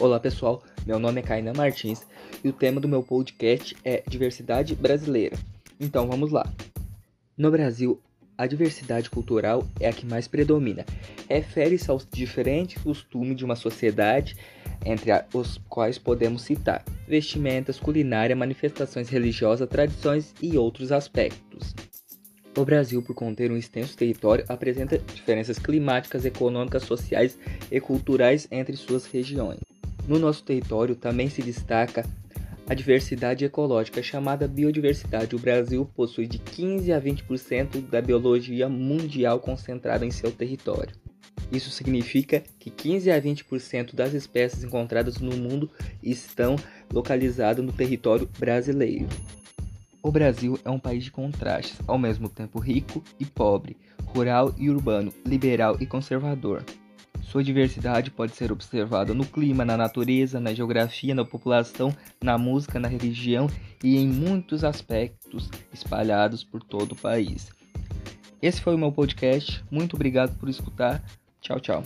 Olá pessoal, meu nome é Kainan Martins e o tema do meu podcast é diversidade brasileira. Então vamos lá. No Brasil, a diversidade cultural é a que mais predomina. Refere-se aos diferentes costumes de uma sociedade, entre os quais podemos citar vestimentas, culinária, manifestações religiosas, tradições e outros aspectos. O Brasil, por conter um extenso território, apresenta diferenças climáticas, econômicas, sociais e culturais entre suas regiões. No nosso território também se destaca a diversidade ecológica chamada biodiversidade. O Brasil possui de 15 a 20% da biologia mundial concentrada em seu território. Isso significa que 15 a 20% das espécies encontradas no mundo estão localizadas no território brasileiro. O Brasil é um país de contrastes, ao mesmo tempo rico e pobre, rural e urbano, liberal e conservador. Sua diversidade pode ser observada no clima, na natureza, na geografia, na população, na música, na religião e em muitos aspectos espalhados por todo o país. Esse foi o meu podcast. Muito obrigado por escutar. Tchau, tchau.